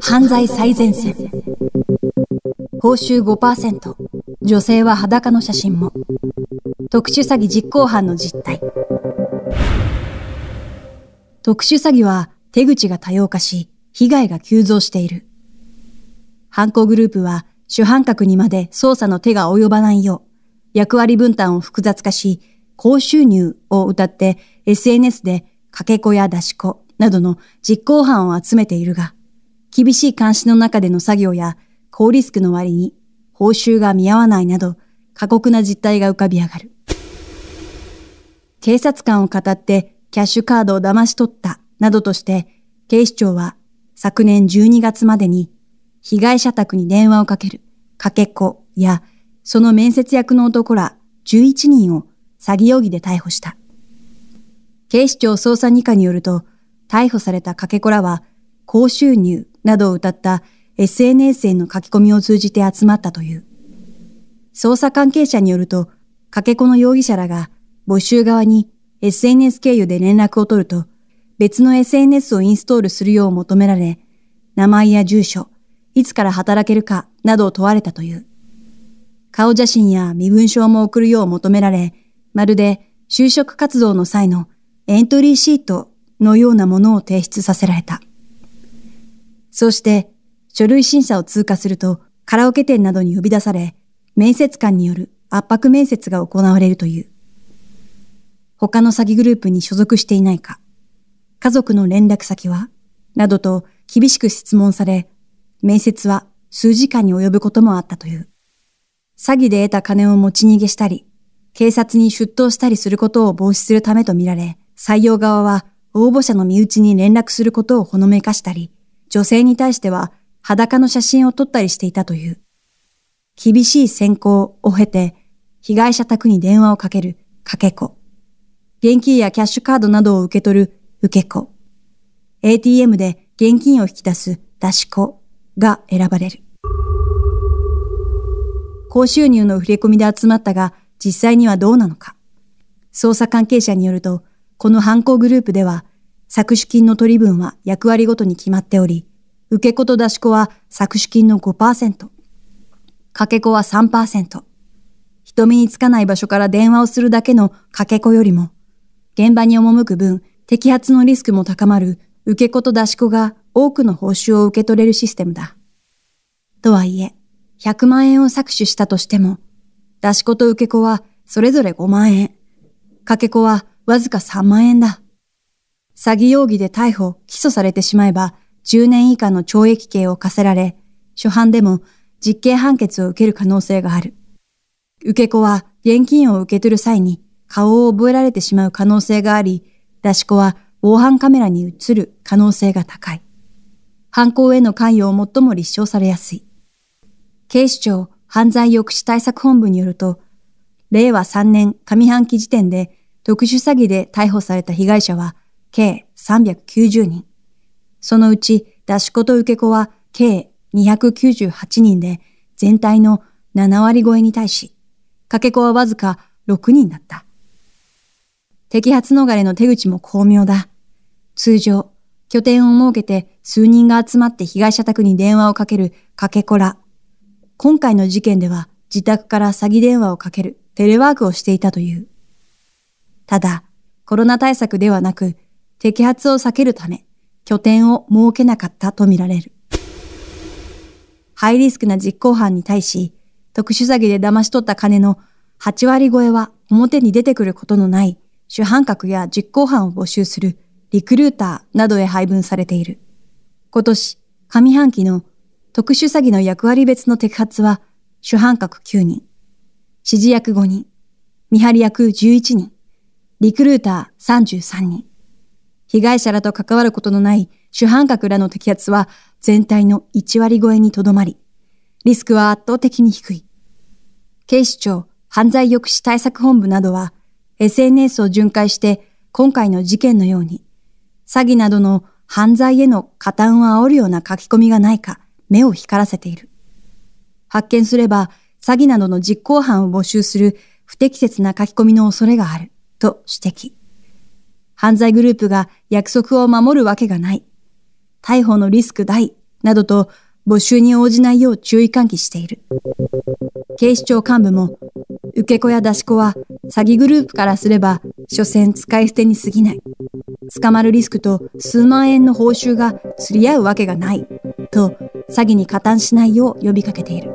犯罪最前線。報酬5%。女性は裸の写真も。特殊詐欺実行犯の実態。特殊詐欺は手口が多様化し、被害が急増している。犯行グループは主犯格にまで捜査の手が及ばないよう、役割分担を複雑化し、高収入を謳って SNS でかけ子や出し子などの実行犯を集めているが、厳しい監視の中での作業や高リスクの割に報酬が見合わないなど過酷な実態が浮かび上がる。警察官を語ってキャッシュカードを騙し取ったなどとして警視庁は昨年12月までに被害者宅に電話をかけるかけ子やその面接役の男ら11人を詐欺容疑で逮捕した。警視庁捜査2課によると、逮捕されたかけ子らは、高収入などを謳った SNS への書き込みを通じて集まったという。捜査関係者によると、かけ子の容疑者らが募集側に SNS 経由で連絡を取ると、別の SNS をインストールするよう求められ、名前や住所、いつから働けるかなどを問われたという。顔写真や身分証も送るよう求められ、まるで就職活動の際のエントリーシートのようなものを提出させられた。そうして書類審査を通過するとカラオケ店などに呼び出され、面接官による圧迫面接が行われるという。他の詐欺グループに所属していないか、家族の連絡先はなどと厳しく質問され、面接は数時間に及ぶこともあったという。詐欺で得た金を持ち逃げしたり、警察に出頭したりすることを防止するためとみられ、採用側は応募者の身内に連絡することをほのめかしたり、女性に対しては裸の写真を撮ったりしていたという。厳しい選考を経て、被害者宅に電話をかけるかけ子。現金やキャッシュカードなどを受け取る受け子。ATM で現金を引き出す出し子が選ばれる。高収入の振り込みで集まったが、実際にはどうなのか。捜査関係者によると、この犯行グループでは、搾取金の取り分は役割ごとに決まっており、受け子と出し子は搾取金の5%、かけ子は3%、人目につかない場所から電話をするだけのかけ子よりも、現場に赴く分、摘発のリスクも高まる受け子と出し子が多くの報酬を受け取れるシステムだ。とはいえ、100万円を搾取したとしても、出し子と受け子はそれぞれ5万円。かけ子はわずか3万円だ。詐欺容疑で逮捕、起訴されてしまえば10年以下の懲役刑を課せられ、初犯でも実刑判決を受ける可能性がある。受け子は現金を受け取る際に顔を覚えられてしまう可能性があり、出し子は防犯カメラに映る可能性が高い。犯行への関与を最も立証されやすい。警視庁犯罪抑止対策本部によると、令和3年上半期時点で特殊詐欺で逮捕された被害者は計390人。そのうち出し子と受け子は計298人で全体の7割超えに対し、かけ子はわずか6人だった。摘発逃れの手口も巧妙だ。通常、拠点を設けて数人が集まって被害者宅に電話をかけるかけ子ら今回の事件では自宅から詐欺電話をかけるテレワークをしていたという。ただ、コロナ対策ではなく、摘発を避けるため、拠点を設けなかったとみられる。ハイリスクな実行犯に対し、特殊詐欺で騙し取った金の8割超えは表に出てくることのない主犯格や実行犯を募集するリクルーターなどへ配分されている。今年、上半期の特殊詐欺の役割別の摘発は、主犯格9人、指示役5人、見張り役11人、リクルーター33人。被害者らと関わることのない主犯格らの摘発は全体の1割超えにとどまり、リスクは圧倒的に低い。警視庁犯罪抑止対策本部などは SNS を巡回して今回の事件のように詐欺などの犯罪への加担を煽るような書き込みがないか目を光らせている。発見すれば、詐欺などの実行犯を募集する不適切な書き込みの恐れがある、と指摘。犯罪グループが約束を守るわけがない。逮捕のリスク大、などと募集に応じないよう注意喚起している。警視庁幹部も、受け子や出し子は詐欺グループからすれば、所詮使い捨てに過ぎない。捕まるリスクと数万円の報酬が釣り合うわけがない。と、詐欺に加担しないよう呼びかけている。